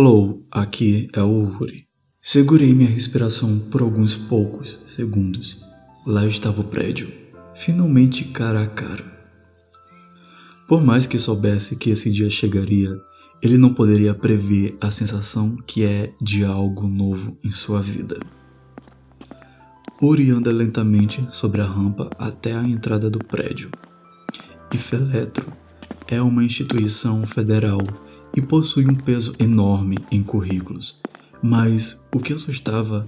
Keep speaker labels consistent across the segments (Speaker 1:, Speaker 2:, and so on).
Speaker 1: Alô, aqui é o Uri. Segurei minha respiração por alguns poucos segundos. Lá estava o prédio, finalmente cara a cara. Por mais que soubesse que esse dia chegaria, ele não poderia prever a sensação que é de algo novo em sua vida. Uri anda lentamente sobre a rampa até a entrada do prédio. Ifeletro é uma instituição federal e possui um peso enorme em currículos. Mas o que assustava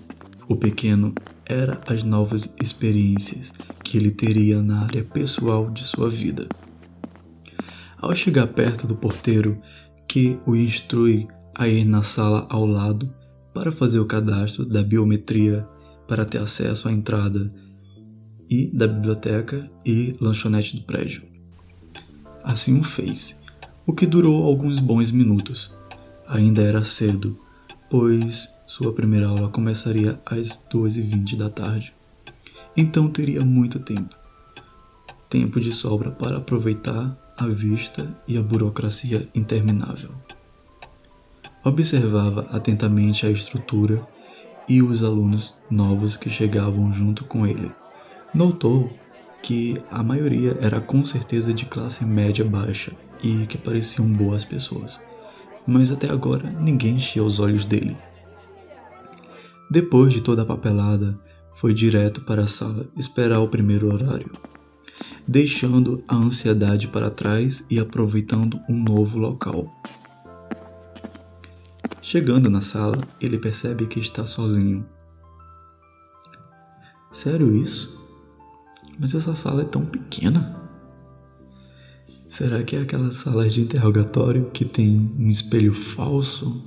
Speaker 1: o pequeno era as novas experiências que ele teria na área pessoal de sua vida. Ao chegar perto do porteiro, que o instrui a ir na sala ao lado para fazer o cadastro da biometria para ter acesso à entrada e da biblioteca e lanchonete do prédio. Assim o fez, o que durou alguns bons minutos. Ainda era cedo, pois sua primeira aula começaria às 2h20 da tarde. Então teria muito tempo. Tempo de sobra para aproveitar a vista e a burocracia interminável. Observava atentamente a estrutura e os alunos novos que chegavam junto com ele. Notou que a maioria era com certeza de classe média baixa e que pareciam boas pessoas, mas até agora ninguém enchia os olhos dele. Depois de toda a papelada, foi direto para a sala esperar o primeiro horário, deixando a ansiedade para trás e aproveitando um novo local. Chegando na sala, ele percebe que está sozinho. Sério isso? Mas essa sala é tão pequena. Será que é aquela sala de interrogatório que tem um espelho falso?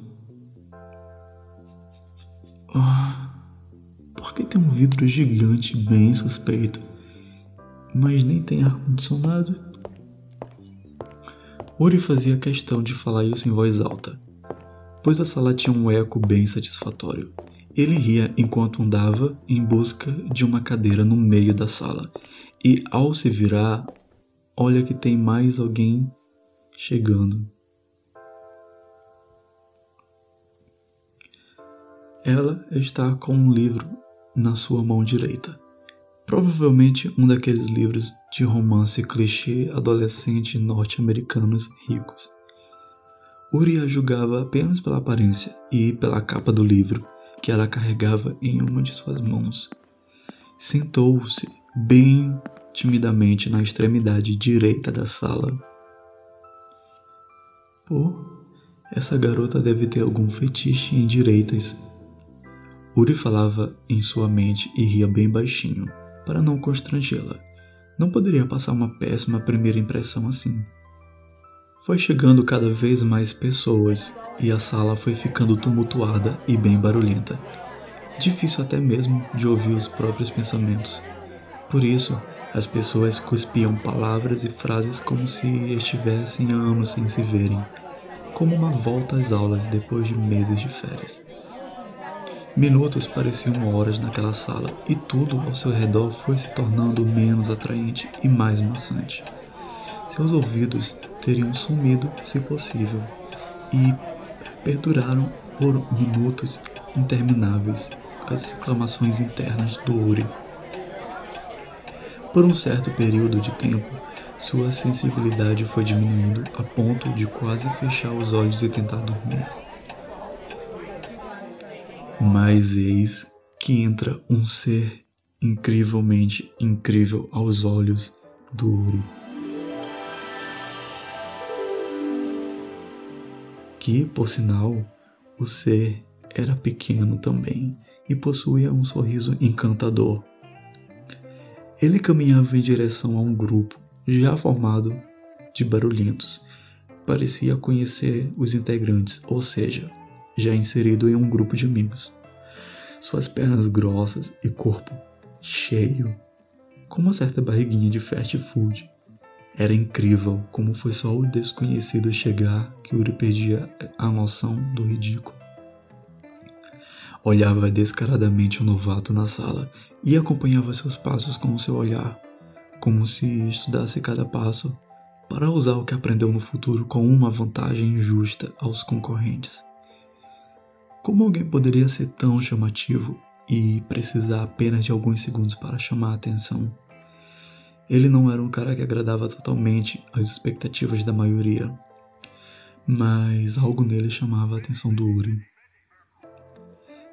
Speaker 1: Oh, por que tem um vidro gigante bem suspeito, mas nem tem ar-condicionado? Uri fazia questão de falar isso em voz alta, pois a sala tinha um eco bem satisfatório. Ele ria enquanto andava em busca de uma cadeira no meio da sala, e ao se virar, Olha que tem mais alguém chegando. Ela está com um livro na sua mão direita. Provavelmente um daqueles livros de romance clichê adolescente norte-americanos ricos. Uri a julgava apenas pela aparência e pela capa do livro que ela carregava em uma de suas mãos. Sentou-se bem timidamente na extremidade direita da sala. Pô, essa garota deve ter algum fetiche em direitas. Uri falava em sua mente e ria bem baixinho, para não constrangê-la. Não poderia passar uma péssima primeira impressão assim. Foi chegando cada vez mais pessoas e a sala foi ficando tumultuada e bem barulhenta. Difícil até mesmo de ouvir os próprios pensamentos. Por isso, as pessoas cuspiam palavras e frases como se estivessem anos sem se verem, como uma volta às aulas depois de meses de férias. Minutos pareciam horas naquela sala e tudo ao seu redor foi se tornando menos atraente e mais maçante. Seus ouvidos teriam sumido, se possível, e perduraram por minutos intermináveis as reclamações internas do Uri por um certo período de tempo, sua sensibilidade foi diminuindo a ponto de quase fechar os olhos e tentar dormir. Mas eis que entra um ser incrivelmente incrível aos olhos do Uri. Que, por sinal, o ser era pequeno também e possuía um sorriso encantador ele caminhava em direção a um grupo já formado de barulhentos. Parecia conhecer os integrantes, ou seja, já inserido em um grupo de amigos. Suas pernas grossas e corpo cheio, com uma certa barriguinha de fast food. Era incrível como foi só o desconhecido chegar que Uri perdia a noção do ridículo. Olhava descaradamente o novato na sala e acompanhava seus passos com o seu olhar, como se estudasse cada passo para usar o que aprendeu no futuro com uma vantagem justa aos concorrentes. Como alguém poderia ser tão chamativo e precisar apenas de alguns segundos para chamar a atenção? Ele não era um cara que agradava totalmente às expectativas da maioria, mas algo nele chamava a atenção do Uri.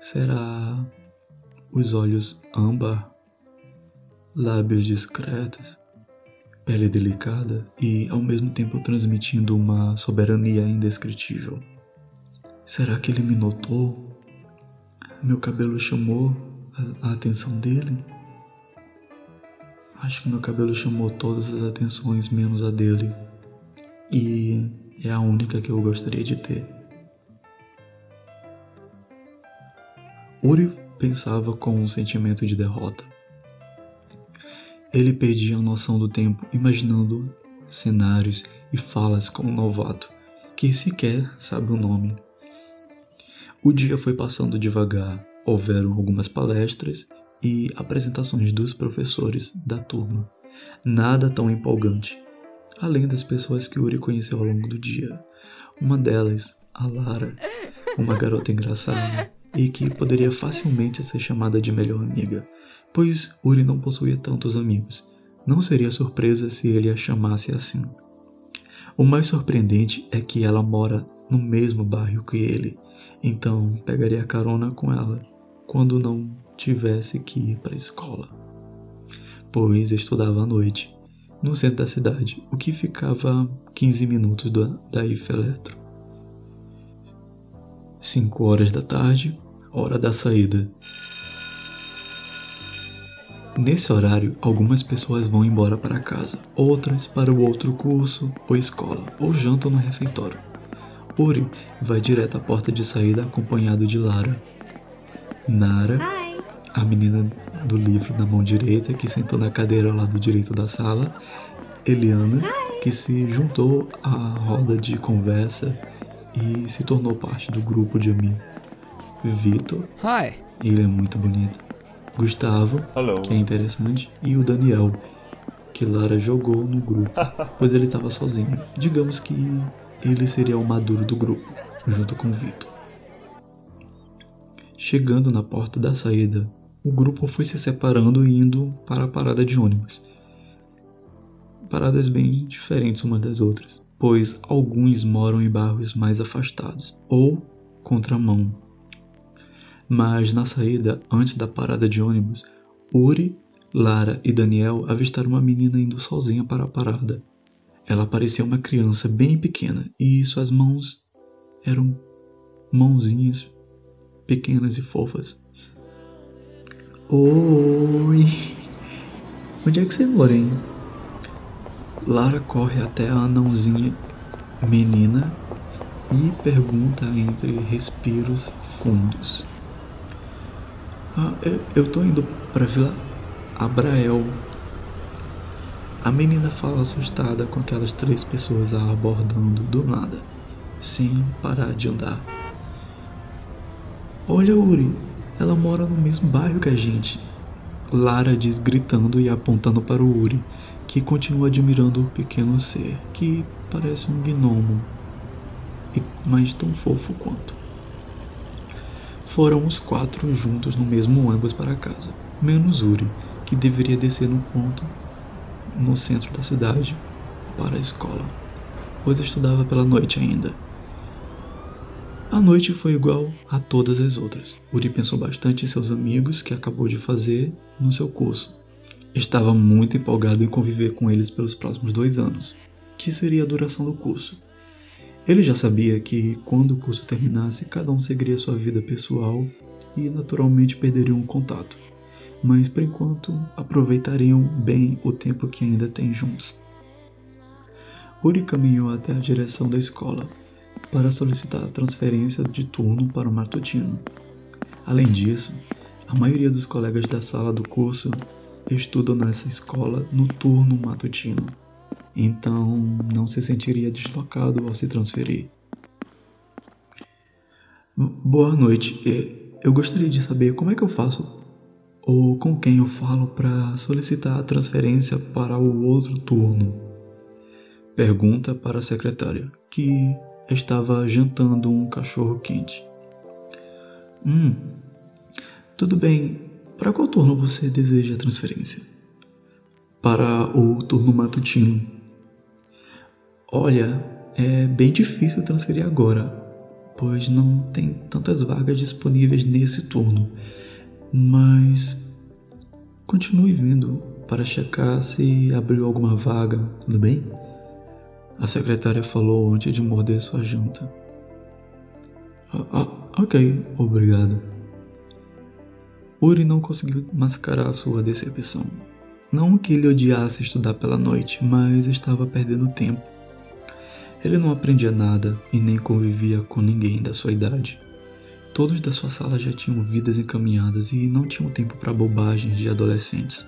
Speaker 1: Será os olhos âmbar, lábios discretos, pele delicada e ao mesmo tempo transmitindo uma soberania indescritível? Será que ele me notou? Meu cabelo chamou a atenção dele? Acho que meu cabelo chamou todas as atenções menos a dele. E é a única que eu gostaria de ter. Uri pensava com um sentimento de derrota. Ele perdia a noção do tempo imaginando cenários e falas com um novato que sequer sabe o nome. O dia foi passando devagar, houveram algumas palestras e apresentações dos professores da turma. Nada tão empolgante, além das pessoas que Uri conheceu ao longo do dia. Uma delas, a Lara, uma garota engraçada e que poderia facilmente ser chamada de melhor amiga, pois Uri não possuía tantos amigos. Não seria surpresa se ele a chamasse assim. O mais surpreendente é que ela mora no mesmo bairro que ele, então pegaria carona com ela quando não tivesse que ir para a escola, pois estudava à noite, no centro da cidade, o que ficava a 15 minutos da, da Eletro. 5 horas da tarde, hora da saída. Nesse horário, algumas pessoas vão embora para casa, outras para o outro curso ou escola, ou jantam no refeitório. Uri vai direto à porta de saída acompanhado de Lara. Nara a menina do livro na mão direita, que sentou na cadeira ao lado direito da sala, Eliana, que se juntou à roda de conversa e se tornou parte do grupo de amigos. Vitor,
Speaker 2: Hi.
Speaker 1: ele é muito bonito. Gustavo,
Speaker 3: Hello.
Speaker 1: que é interessante, e o Daniel, que Lara jogou no grupo, pois ele estava sozinho. Digamos que ele seria o maduro do grupo, junto com Vitor. Chegando na porta da saída, o grupo foi se separando e indo para a parada de ônibus. Paradas bem diferentes umas das outras, pois alguns moram em bairros mais afastados ou contramão. Mas na saída, antes da parada de ônibus, Uri, Lara e Daniel avistaram uma menina indo sozinha para a parada. Ela parecia uma criança bem pequena e suas mãos eram mãozinhas pequenas e fofas. Oi! Onde é que você mora, hein? Lara corre até a anãozinha menina e pergunta entre respiros fundos. Ah, eu, eu tô indo pra Vila Abrael. A menina fala assustada com aquelas três pessoas a abordando do nada, sem parar de andar. Olha, Uri, ela mora no mesmo bairro que a gente. Lara diz gritando e apontando para o Uri, que continua admirando o pequeno ser, que parece um gnomo, mas tão fofo quanto. Foram os quatro juntos no mesmo ônibus para casa, menos Uri, que deveria descer no ponto no centro da cidade para a escola, pois estudava pela noite ainda. A noite foi igual a todas as outras. Uri pensou bastante em seus amigos que acabou de fazer no seu curso. Estava muito empolgado em conviver com eles pelos próximos dois anos, que seria a duração do curso. Ele já sabia que, quando o curso terminasse, cada um seguiria sua vida pessoal e naturalmente perderiam o contato, mas por enquanto aproveitariam bem o tempo que ainda têm juntos. Uri caminhou até a direção da escola, para solicitar a transferência de turno para o matutino. Além disso, a maioria dos colegas da sala do curso estudam nessa escola no turno matutino, então não se sentiria deslocado ao se transferir. Boa noite. Eu gostaria de saber como é que eu faço ou com quem eu falo para solicitar a transferência para o outro turno. Pergunta para a secretária, que estava jantando um cachorro quente. Hum. Tudo bem. Para qual turno você deseja a transferência? Para o turno matutino. Olha, é bem difícil transferir agora, pois não tem tantas vagas disponíveis nesse turno. Mas continue vindo para checar se abriu alguma vaga, tudo bem? A secretária falou antes de morder sua janta. Ah, ah, ok, obrigado. Uri não conseguiu mascarar sua decepção. Não que ele odiasse estudar pela noite, mas estava perdendo tempo. Ele não aprendia nada e nem convivia com ninguém da sua idade. Todos da sua sala já tinham vidas encaminhadas e não tinham tempo para bobagens de adolescentes.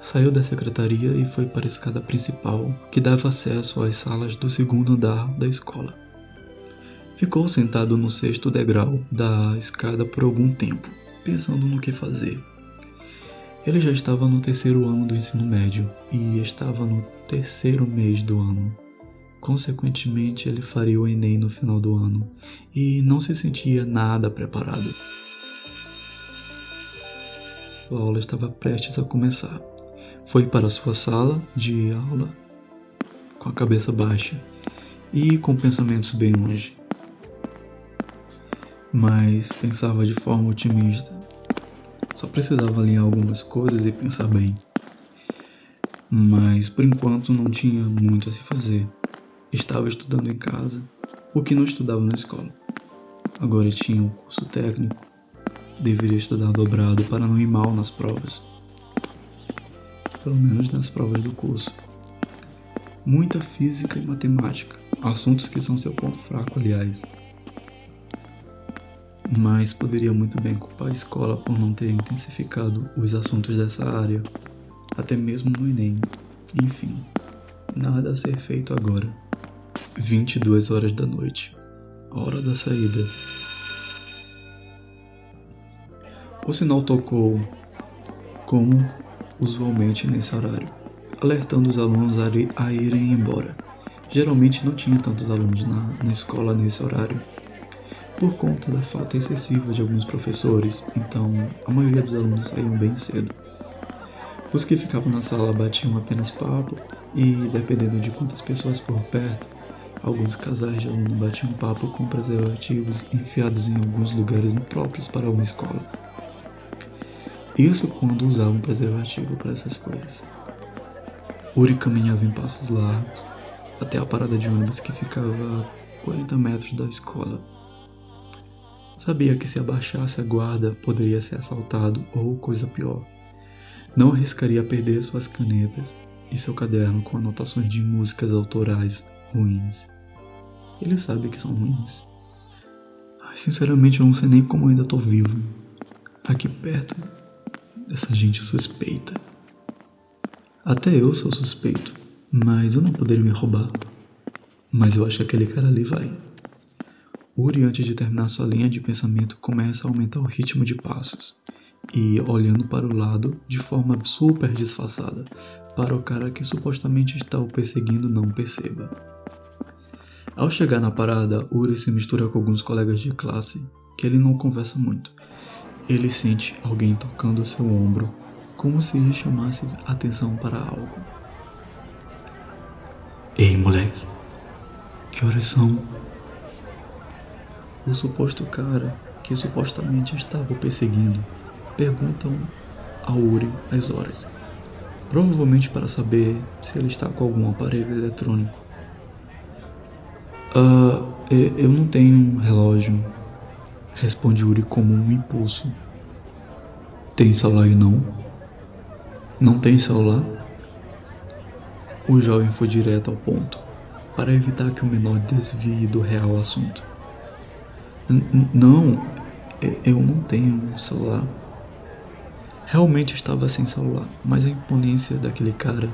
Speaker 1: Saiu da secretaria e foi para a escada principal, que dava acesso às salas do segundo andar da escola. Ficou sentado no sexto degrau da escada por algum tempo, pensando no que fazer. Ele já estava no terceiro ano do ensino médio e estava no terceiro mês do ano. Consequentemente, ele faria o Enem no final do ano e não se sentia nada preparado. A aula estava prestes a começar. Foi para sua sala de aula com a cabeça baixa e com pensamentos bem longe. Mas pensava de forma otimista. Só precisava alinhar algumas coisas e pensar bem. Mas por enquanto não tinha muito a se fazer. Estava estudando em casa, o que não estudava na escola. Agora tinha um curso técnico. Deveria estudar dobrado para não ir mal nas provas. Pelo menos nas provas do curso. Muita física e matemática, assuntos que são seu ponto fraco, aliás. Mas poderia muito bem culpar a escola por não ter intensificado os assuntos dessa área, até mesmo no Enem. Enfim, nada a ser feito agora. 22 horas da noite, hora da saída. O sinal tocou como usualmente nesse horário, alertando os alunos a irem embora. Geralmente não tinha tantos alunos na, na escola nesse horário, por conta da falta excessiva de alguns professores, então a maioria dos alunos saíam bem cedo. Os que ficavam na sala batiam apenas papo e, dependendo de quantas pessoas por perto, Alguns casais de aluno batiam papo com preservativos enfiados em alguns lugares impróprios para uma escola. Isso quando usavam preservativo para essas coisas. Uri caminhava em passos largos até a parada de ônibus que ficava a 40 metros da escola. Sabia que se abaixasse a guarda poderia ser assaltado ou coisa pior. Não arriscaria perder suas canetas e seu caderno com anotações de músicas autorais ruins. Ele sabe que são ruins. Sinceramente, eu não sei nem como ainda tô vivo. Aqui perto dessa gente suspeita. Até eu sou suspeito, mas eu não poderia me roubar. Mas eu acho que aquele cara ali vai. Uri, antes de terminar sua linha de pensamento, começa a aumentar o ritmo de passos e olhando para o lado de forma super disfarçada, para o cara que supostamente está o perseguindo não perceba. Ao chegar na parada, Uri se mistura com alguns colegas de classe que ele não conversa muito. Ele sente alguém tocando seu ombro, como se chamasse atenção para algo. Ei, moleque, que horas são? O suposto cara que supostamente estava o perseguindo perguntam a Uri as horas, provavelmente para saber se ele está com algum aparelho eletrônico. Uh, eu não tenho um relógio, responde Uri como um impulso. Tem celular e não? Não tem celular? O jovem foi direto ao ponto, para evitar que o menor desvie do real assunto. Não, eu não tenho um celular. Realmente estava sem celular, mas a imponência daquele cara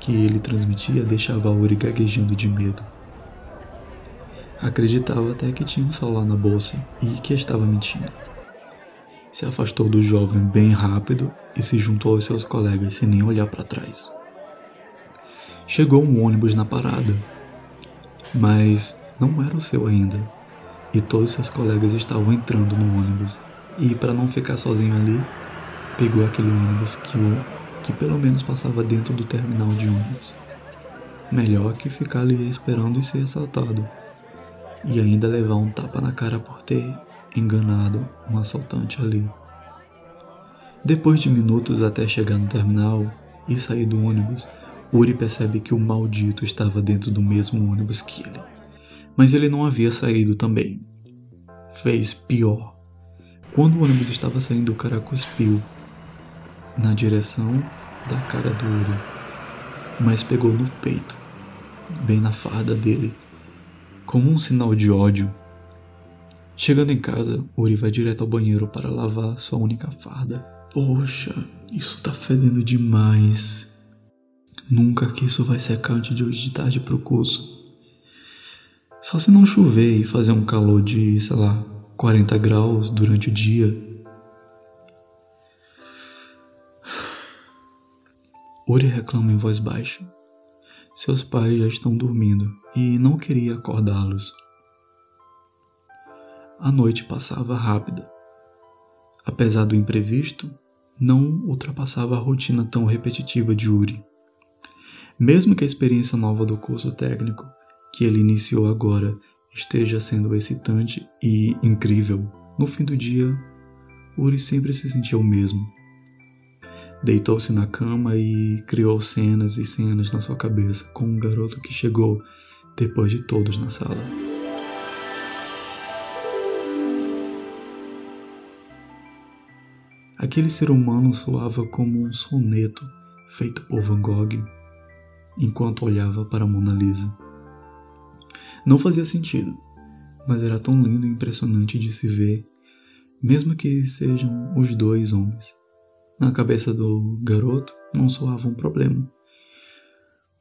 Speaker 1: que ele transmitia deixava Uri gaguejando de medo. Acreditava até que tinha um celular na bolsa e que estava mentindo. Se afastou do jovem bem rápido e se juntou aos seus colegas sem nem olhar para trás. Chegou um ônibus na parada, mas não era o seu ainda. E todos seus colegas estavam entrando no ônibus. E para não ficar sozinho ali, pegou aquele ônibus que, que pelo menos passava dentro do terminal de ônibus. Melhor que ficar ali esperando e ser assaltado. E ainda levar um tapa na cara por ter enganado um assaltante ali. Depois de minutos até chegar no terminal e sair do ônibus, Uri percebe que o maldito estava dentro do mesmo ônibus que ele. Mas ele não havia saído também. Fez pior. Quando o ônibus estava saindo, o cara cuspiu na direção da cara do Uri, mas pegou no peito, bem na farda dele, como um sinal de ódio. Chegando em casa, Uri vai direto ao banheiro para lavar sua única farda Poxa, isso tá fedendo demais. Nunca que isso vai secar antes de hoje de tarde pro curso. Só se não chover e fazer um calor de, sei lá, 40 graus durante o dia. Uri reclama em voz baixa. Seus pais já estão dormindo e não queria acordá-los. A noite passava rápida. Apesar do imprevisto, não ultrapassava a rotina tão repetitiva de Uri. Mesmo que a experiência nova do curso técnico que ele iniciou agora esteja sendo excitante e incrível, no fim do dia, Uri sempre se sentia o mesmo. Deitou-se na cama e criou cenas e cenas na sua cabeça com um garoto que chegou depois de todos na sala. Aquele ser humano soava como um soneto feito por Van Gogh enquanto olhava para Mona Lisa. Não fazia sentido, mas era tão lindo e impressionante de se ver, mesmo que sejam os dois homens. Na cabeça do garoto não soava um problema.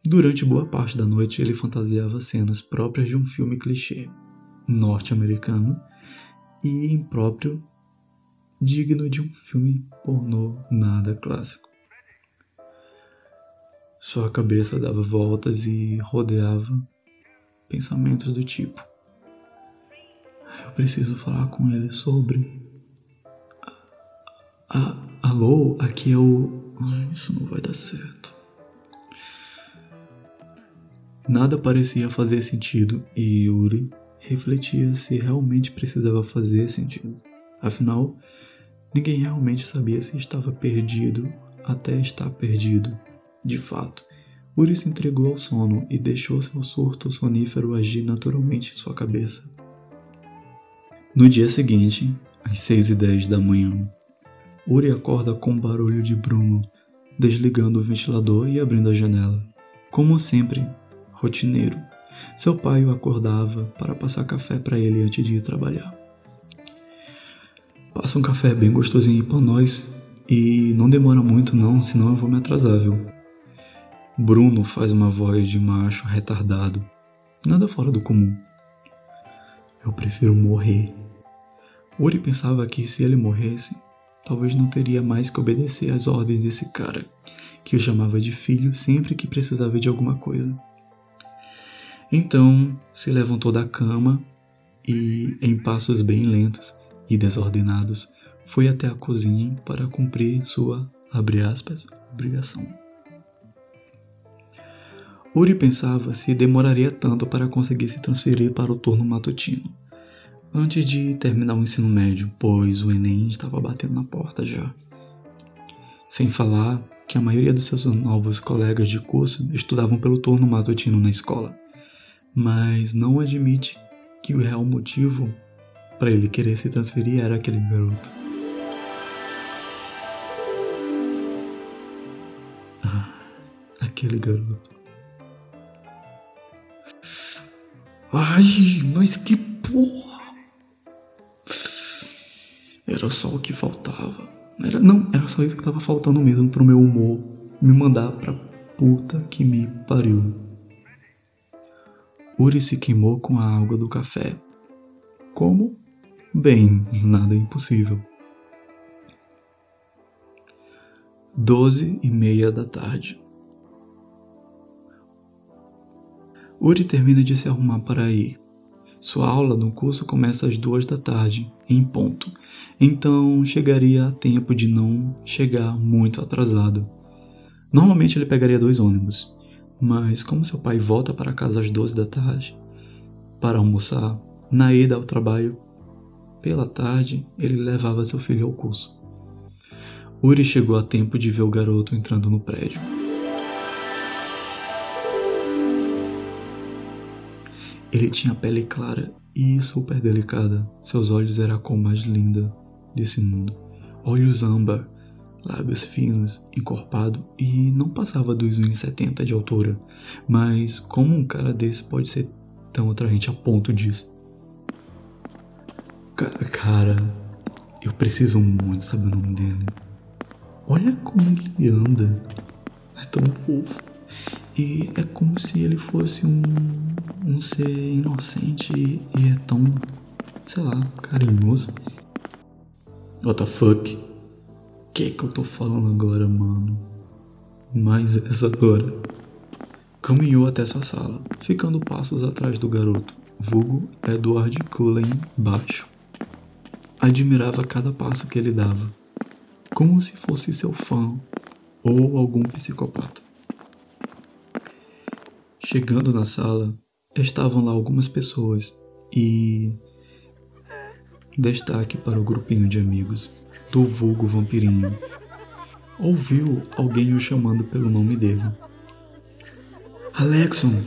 Speaker 1: Durante boa parte da noite ele fantasiava cenas próprias de um filme clichê norte-americano e impróprio digno de um filme pornô nada clássico. Sua cabeça dava voltas e rodeava pensamentos do tipo: Eu preciso falar com ele sobre. Ah, alô, aqui é o. Isso não vai dar certo. Nada parecia fazer sentido e Yuri refletia se realmente precisava fazer sentido. Afinal, Ninguém realmente sabia se estava perdido até estar perdido. De fato, Uri se entregou ao sono e deixou seu surto sonífero agir naturalmente em sua cabeça. No dia seguinte, às seis e dez da manhã, Uri acorda com o barulho de Bruno, desligando o ventilador e abrindo a janela. Como sempre, rotineiro, seu pai o acordava para passar café para ele antes de ir trabalhar. Passa um café bem gostosinho para nós e não demora muito não, senão eu vou me atrasar, viu? Bruno faz uma voz de macho retardado, nada fora do comum. Eu prefiro morrer. Uri pensava que se ele morresse, talvez não teria mais que obedecer às ordens desse cara, que o chamava de filho sempre que precisava de alguma coisa. Então se levantou da cama e, em passos bem lentos, e desordenados, foi até a cozinha para cumprir sua, aspas, obrigação. Uri pensava se demoraria tanto para conseguir se transferir para o turno matutino, antes de terminar o ensino médio, pois o Enem estava batendo na porta já. Sem falar que a maioria dos seus novos colegas de curso estudavam pelo turno matutino na escola, mas não admite que o real motivo para ele querer se transferir era aquele garoto. Ah, aquele garoto. Ai, mas que porra! Era só o que faltava. Era, não, era só isso que tava faltando mesmo pro meu humor me mandar pra puta que me pariu. Uri se queimou com a água do café. Como? Bem, nada é impossível. Doze e meia da tarde. Uri termina de se arrumar para ir. Sua aula no curso começa às duas da tarde, em ponto, então chegaria a tempo de não chegar muito atrasado. Normalmente ele pegaria dois ônibus, mas como seu pai volta para casa às 12 da tarde para almoçar, na ida ao trabalho, pela tarde ele levava seu filho ao curso. Uri chegou a tempo de ver o garoto entrando no prédio. Ele tinha pele clara e super delicada. Seus olhos eram a cor mais linda desse mundo. Olhos âmbar, lábios finos, encorpado e não passava dos 1,70 de altura. Mas como um cara desse pode ser tão atraente a ponto disso? Cara, eu preciso muito saber o nome dele. Olha como ele anda. É tão fofo. E é como se ele fosse um um ser inocente e é tão, sei lá, carinhoso. What the fuck? Que que eu tô falando agora, mano? Mais essa agora. Caminhou até sua sala, ficando passos atrás do garoto, vulgo Edward Cullen baixo. Admirava cada passo que ele dava, como se fosse seu fã ou algum psicopata. Chegando na sala, estavam lá algumas pessoas e destaque para o grupinho de amigos do vulgo vampirinho. Ouviu alguém o chamando pelo nome dele. Alexon!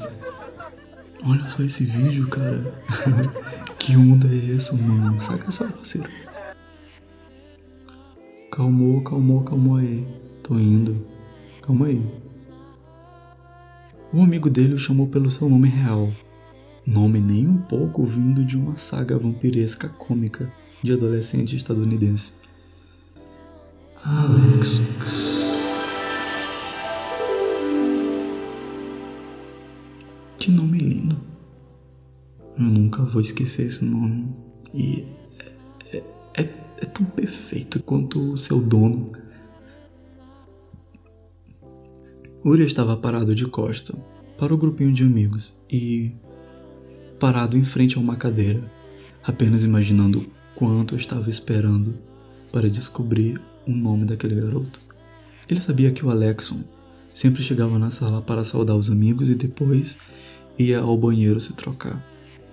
Speaker 1: Olha só esse vídeo, cara. que onda é essa, mano? Saca só, parceiro. Calmou, calmou, calmou aí. Tô indo. Calma aí. O amigo dele o chamou pelo seu nome real, nome nem um pouco vindo de uma saga vampiresca cômica de adolescente estadunidense. Alex. Que nome lindo. Eu nunca vou esquecer esse nome. E é, é, é tão perfeito quanto o seu dono. Uri estava parado de costa para o grupinho de amigos e parado em frente a uma cadeira, apenas imaginando quanto estava esperando para descobrir o nome daquele garoto. Ele sabia que o Alexon sempre chegava na sala para saudar os amigos e depois ia ao banheiro se trocar,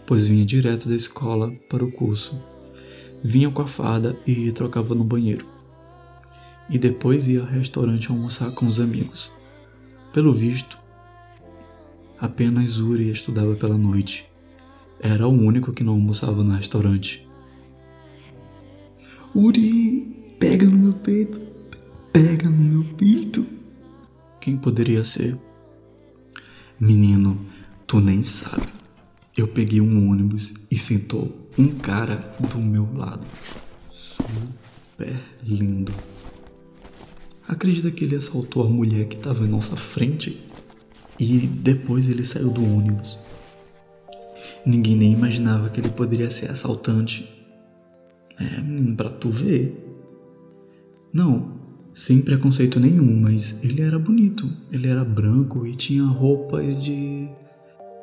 Speaker 1: pois vinha direto da escola para o curso. Vinha com a fada e trocava no banheiro. E depois ia ao restaurante almoçar com os amigos. Pelo visto, apenas Uri estudava pela noite era o único que não almoçava no restaurante. Uri, pega no meu peito, pega no meu peito. Quem poderia ser? Menino, tu nem sabe. Eu peguei um ônibus e sentou um cara do meu lado. Super lindo. Acredita que ele assaltou a mulher que estava em nossa frente? E depois ele saiu do ônibus. Ninguém nem imaginava que ele poderia ser assaltante. É, pra tu ver. Não, sem preconceito nenhum, mas ele era bonito. Ele era branco e tinha roupas de.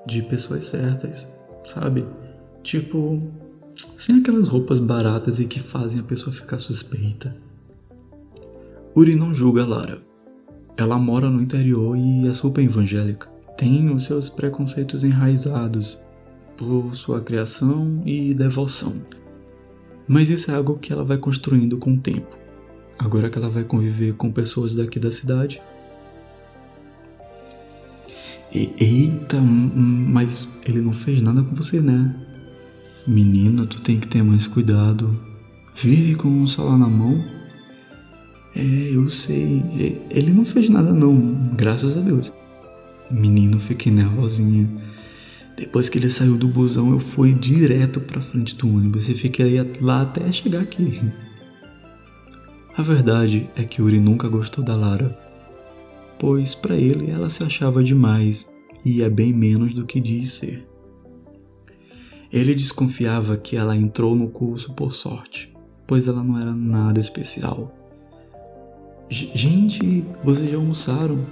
Speaker 1: de pessoas certas, sabe? Tipo, sem aquelas roupas baratas e que fazem a pessoa ficar suspeita. Uri não julga Lara. Ela mora no interior e é super evangélica. Tem os seus preconceitos enraizados por sua criação e devoção. Mas isso é algo que ela vai construindo com o tempo. Agora que ela vai conviver com pessoas daqui da cidade. Eita, mas ele não fez nada com você, né? Menina, tu tem que ter mais cuidado. Vive com um celular na mão. É, eu sei. Ele não fez nada não, graças a Deus. Menino, fiquei nervosinha. Depois que ele saiu do busão, eu fui direto para frente do ônibus e fiquei lá até chegar aqui. A verdade é que Yuri nunca gostou da Lara, pois para ele ela se achava demais e é bem menos do que diz ser. Ele desconfiava que ela entrou no curso por sorte, pois ela não era nada especial. Gente, vocês já almoçaram?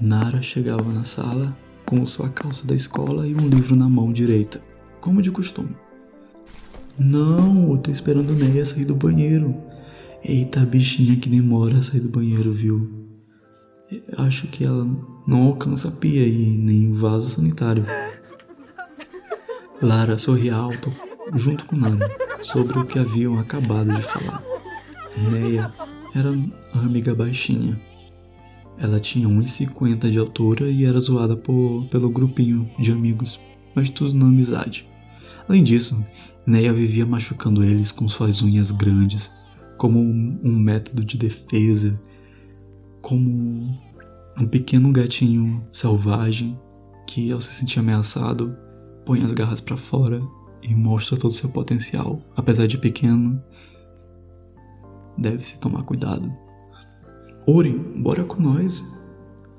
Speaker 1: Nara chegava na sala com sua calça da escola e um livro na mão direita, como de costume. Não, eu tô esperando Neia sair do banheiro. Eita, bichinha que demora a sair do banheiro, viu? Acho que ela não alcança a pia e nem vaso sanitário. Lara sorria alto, junto com Nani, sobre o que haviam acabado de falar. Neia era a amiga baixinha. Ela tinha 1,50 de altura e era zoada por, pelo grupinho de amigos, mas tudo na amizade. Além disso, Neia vivia machucando eles com suas unhas grandes, como um, um método de defesa, como um pequeno gatinho selvagem que, ao se sentir ameaçado, põe as garras para fora e mostra todo o seu potencial. Apesar de pequeno, deve-se tomar cuidado. Ori, bora com nós.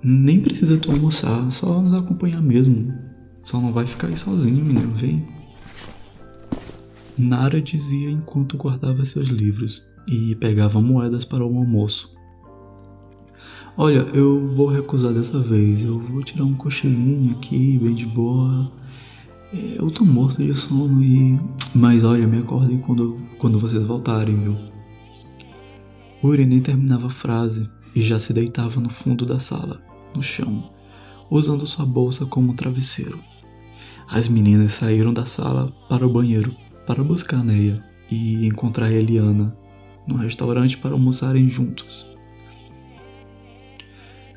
Speaker 1: Nem precisa tu almoçar, só nos acompanhar mesmo. Só não vai ficar aí sozinho, menino, vem. Nara dizia enquanto guardava seus livros e pegava moedas para o almoço. Olha, eu vou recusar dessa vez. Eu vou tirar um cochilinho aqui, bem de boa. É, eu tô morto de sono e. Mas olha, me acordem quando, quando vocês voltarem, viu? Uri nem terminava a frase e já se deitava no fundo da sala, no chão, usando sua bolsa como travesseiro. As meninas saíram da sala para o banheiro para buscar Neia e encontrar Eliana no restaurante para almoçarem juntos.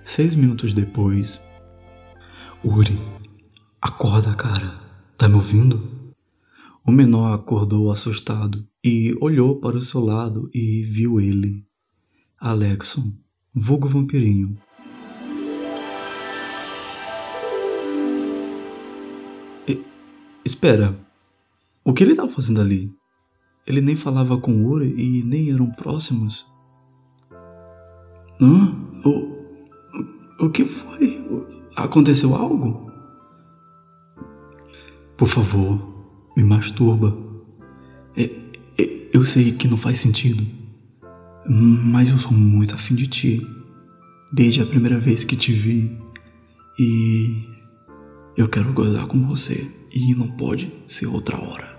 Speaker 1: Seis minutos depois, Uri, acorda, cara. Tá me ouvindo? O menor acordou assustado e olhou para o seu lado e viu ele, Alexon, vulgo vampirinho. E, espera, o que ele estava fazendo ali? Ele nem falava com Uri e nem eram próximos? Hã? O, o que foi? Aconteceu algo? Por favor, me masturba. É, é, eu sei que não faz sentido, mas eu sou muito afim de ti. Desde a primeira vez que te vi. E eu quero gozar com você. E não pode ser outra hora.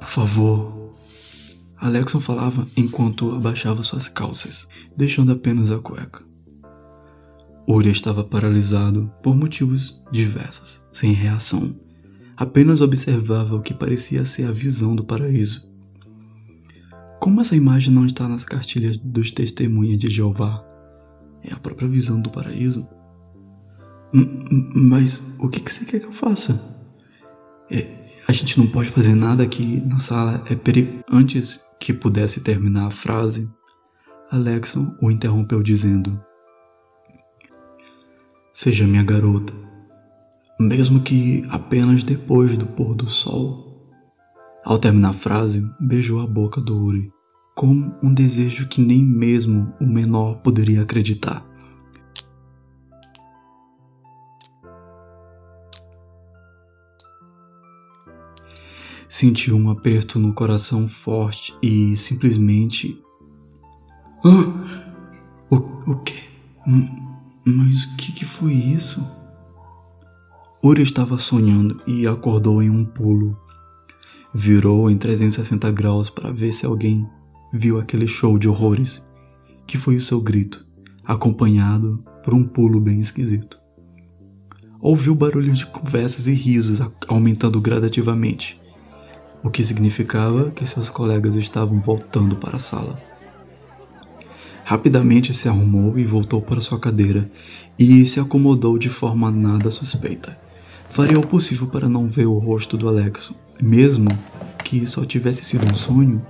Speaker 1: Por favor. Alexon falava enquanto abaixava suas calças, deixando apenas a cueca. Uri estava paralisado por motivos diversos, sem reação. Apenas observava o que parecia ser a visão do paraíso. Como essa imagem não está nas cartilhas dos testemunhas de Jeová? É a própria visão do paraíso? Mas o que você quer que eu faça? É, a gente não pode fazer nada aqui na sala, é perigo. Antes que pudesse terminar a frase, Alexon o interrompeu dizendo: Seja minha garota, mesmo que apenas depois do pôr do sol. Ao terminar a frase, beijou a boca do Uri, com um desejo que nem mesmo o menor poderia acreditar. Sentiu um aperto no coração forte e simplesmente. Oh, o, o que? Mas o que, que foi isso? Uri estava sonhando e acordou em um pulo. Virou em 360 graus para ver se alguém viu aquele show de horrores, que foi o seu grito, acompanhado por um pulo bem esquisito. Ouviu barulhos de conversas e risos aumentando gradativamente, o que significava que seus colegas estavam voltando para a sala. Rapidamente se arrumou e voltou para sua cadeira e se acomodou de forma nada suspeita. Faria o possível para não ver o rosto do Alexo, mesmo que só tivesse sido um sonho.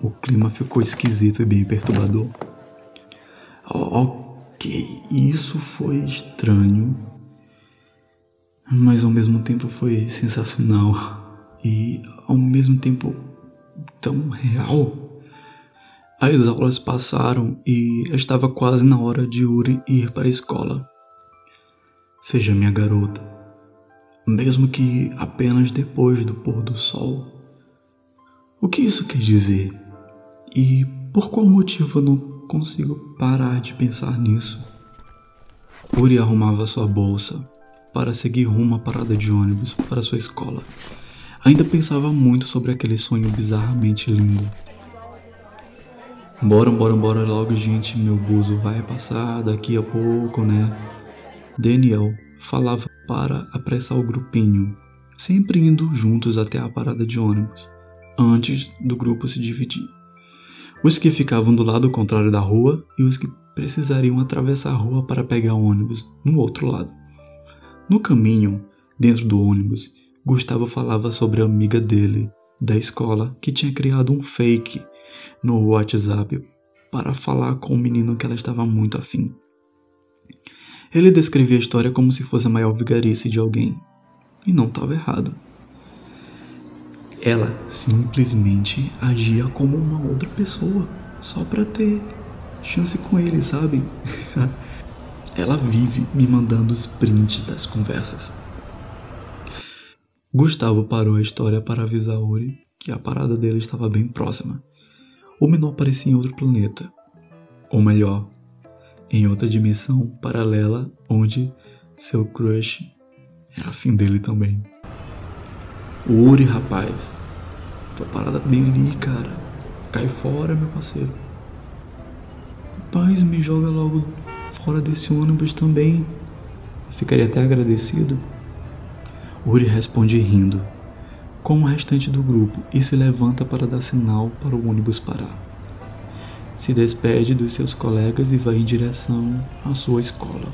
Speaker 1: O clima ficou esquisito e bem perturbador. Ok, isso foi estranho, mas ao mesmo tempo foi sensacional e ao mesmo tempo tão real. As aulas passaram e estava quase na hora de Yuri ir para a escola. Seja minha garota, mesmo que apenas depois do pôr do sol. O que isso quer dizer? E por qual motivo eu não consigo parar de pensar nisso? Uri arrumava sua bolsa para seguir rumo à parada de ônibus para sua escola. Ainda pensava muito sobre aquele sonho bizarramente lindo. Bora, bora, bora logo, gente. Meu buzo vai passar daqui a pouco, né? Daniel falava para apressar o grupinho, sempre indo juntos até a parada de ônibus, antes do grupo se dividir. Os que ficavam do lado contrário da rua e os que precisariam atravessar a rua para pegar o ônibus no outro lado. No caminho, dentro do ônibus, Gustavo falava sobre a amiga dele, da escola, que tinha criado um fake no WhatsApp para falar com o menino que ela estava muito afim. Ele descrevia a história como se fosse a maior vigarice de alguém, e não estava errado. Ela simplesmente agia como uma outra pessoa, só para ter chance com ele, sabe? Ela vive me mandando os prints das conversas. Gustavo parou a história para avisar Uri que a parada dele estava bem próxima. O menor parecia em outro planeta. Ou melhor, em outra dimensão paralela onde seu crush é afim dele também. Uri, rapaz. Tua parada tá bem ali, cara. Cai fora, meu parceiro. Rapaz, me joga logo fora desse ônibus também. ficaria até agradecido. Uri responde rindo, com o restante do grupo, e se levanta para dar sinal para o ônibus parar. Se despede dos seus colegas e vai em direção à sua escola.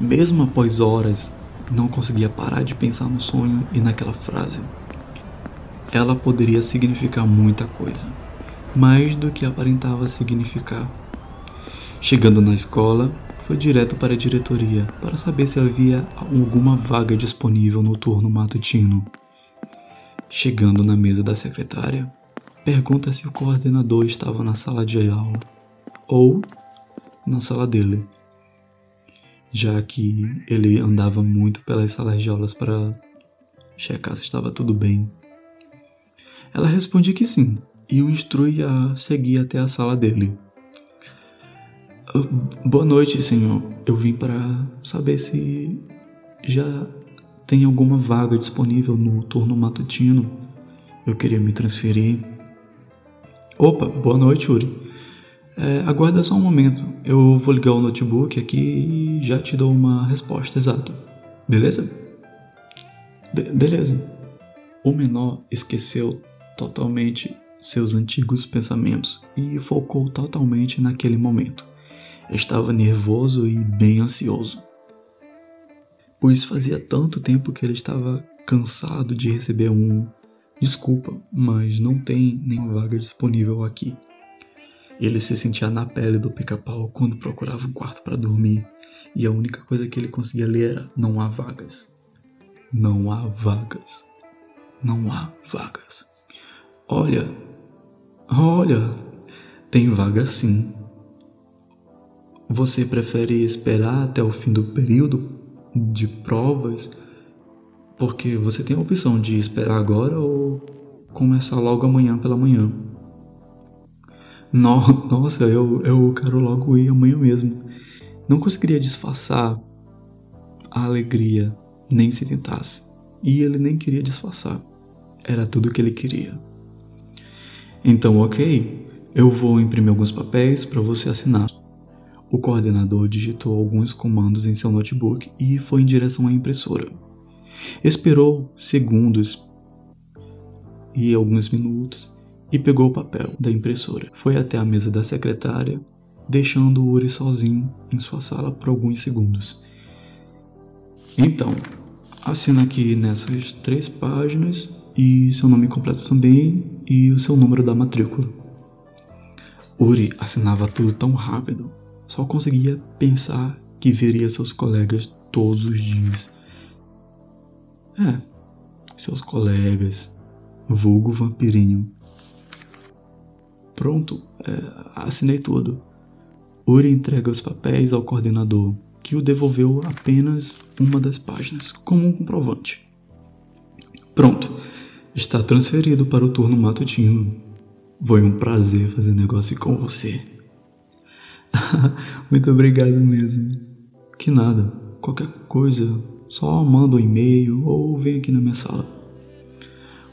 Speaker 1: Mesmo após horas, não conseguia parar de pensar no sonho e naquela frase. Ela poderia significar muita coisa, mais do que aparentava significar. Chegando na escola, foi direto para a diretoria para saber se havia alguma vaga disponível no turno matutino. Chegando na mesa da secretária, pergunta se o coordenador estava na sala de aula ou na sala dele, já que ele andava muito pelas salas de aulas para checar se estava tudo bem. Ela responde que sim e o instrui a seguir até a sala dele. Boa noite, senhor. Eu vim para saber se já tem alguma vaga disponível no turno matutino. Eu queria me transferir. Opa, boa noite, Uri. É, aguarda só um momento. Eu vou ligar o notebook aqui e já te dou uma resposta exata. Beleza? Be beleza. O menor esqueceu totalmente seus antigos pensamentos e focou totalmente naquele momento. Estava nervoso e bem ansioso, pois fazia tanto tempo que ele estava cansado de receber um desculpa, mas não tem nenhuma vaga disponível aqui. Ele se sentia na pele do pica-pau quando procurava um quarto para dormir, e a única coisa que ele conseguia ler era: não há vagas. Não há vagas. Não há vagas. Olha, olha, tem vaga sim. Você prefere esperar até o fim do período de provas? Porque você tem a opção de esperar agora ou começar logo amanhã pela manhã. No, nossa, eu, eu quero logo ir amanhã mesmo. Não conseguiria disfarçar a alegria, nem se tentasse. E ele nem queria disfarçar. Era tudo que ele queria. Então, ok, eu vou imprimir alguns papéis para você assinar. O coordenador digitou alguns comandos em seu notebook e foi em direção à impressora. Esperou segundos e alguns minutos e pegou o papel da impressora. Foi até a mesa da secretária, deixando o Uri sozinho em sua sala por alguns segundos. Então, assina aqui nessas três páginas e seu nome completo também e o seu número da matrícula. Uri assinava tudo tão rápido só conseguia pensar que veria seus colegas todos os dias. É, seus colegas, vulgo vampirinho. Pronto, é, assinei tudo. Uri entrega os papéis ao coordenador, que o devolveu apenas uma das páginas, como um comprovante. Pronto, está transferido para o turno matutino. Foi um prazer fazer negócio com você. Muito obrigado mesmo. Que nada, qualquer coisa, só manda um e-mail ou vem aqui na minha sala.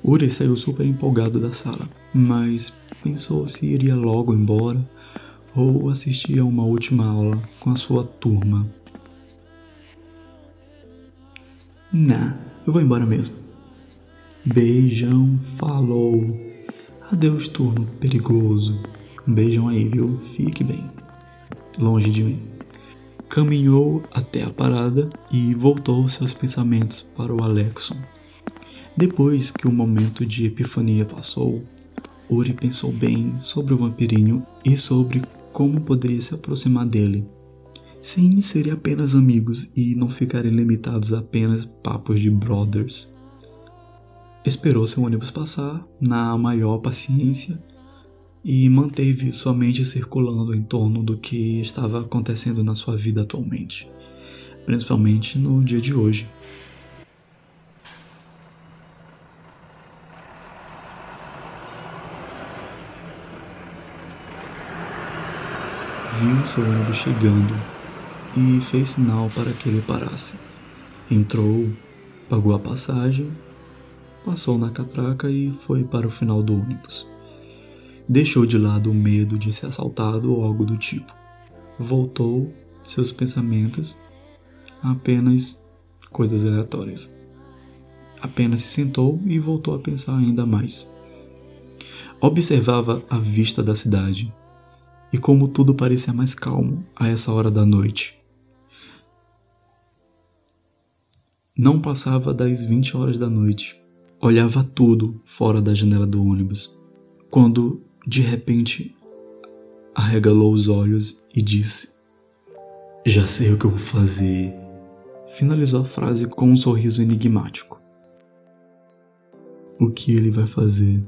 Speaker 1: Uri saiu super empolgado da sala, mas pensou se iria logo embora ou assistir a uma última aula com a sua turma. Nah, eu vou embora mesmo. Beijão, falou. Adeus, turno perigoso. Um beijão aí, viu? Fique bem. Longe de mim. Caminhou até a parada e voltou seus pensamentos para o Alexon. Depois que o momento de epifania passou, Uri pensou bem sobre o vampirinho e sobre como poderia se aproximar dele, sem serem apenas amigos e não ficarem limitados a apenas papos de brothers. Esperou seu ônibus passar na maior paciência e manteve sua mente circulando em torno do que estava acontecendo na sua vida atualmente, principalmente no dia de hoje. Viu seu ônibus chegando e fez sinal para que ele parasse. Entrou, pagou a passagem passou na catraca e foi para o final do ônibus. Deixou de lado o medo de ser assaltado ou algo do tipo. Voltou seus pensamentos a apenas coisas aleatórias. Apenas se sentou e voltou a pensar ainda mais. Observava a vista da cidade e como tudo parecia mais calmo a essa hora da noite. Não passava das 20 horas da noite olhava tudo fora da janela do ônibus, quando, de repente, arregalou os olhos e disse: Já sei o que eu vou fazer. Finalizou a frase com um sorriso enigmático. O que ele vai fazer?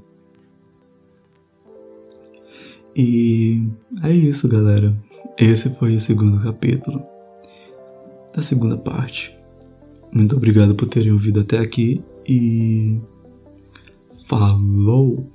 Speaker 1: E é isso, galera. Esse foi o segundo capítulo da segunda parte. Muito obrigado por terem ouvido até aqui e falou!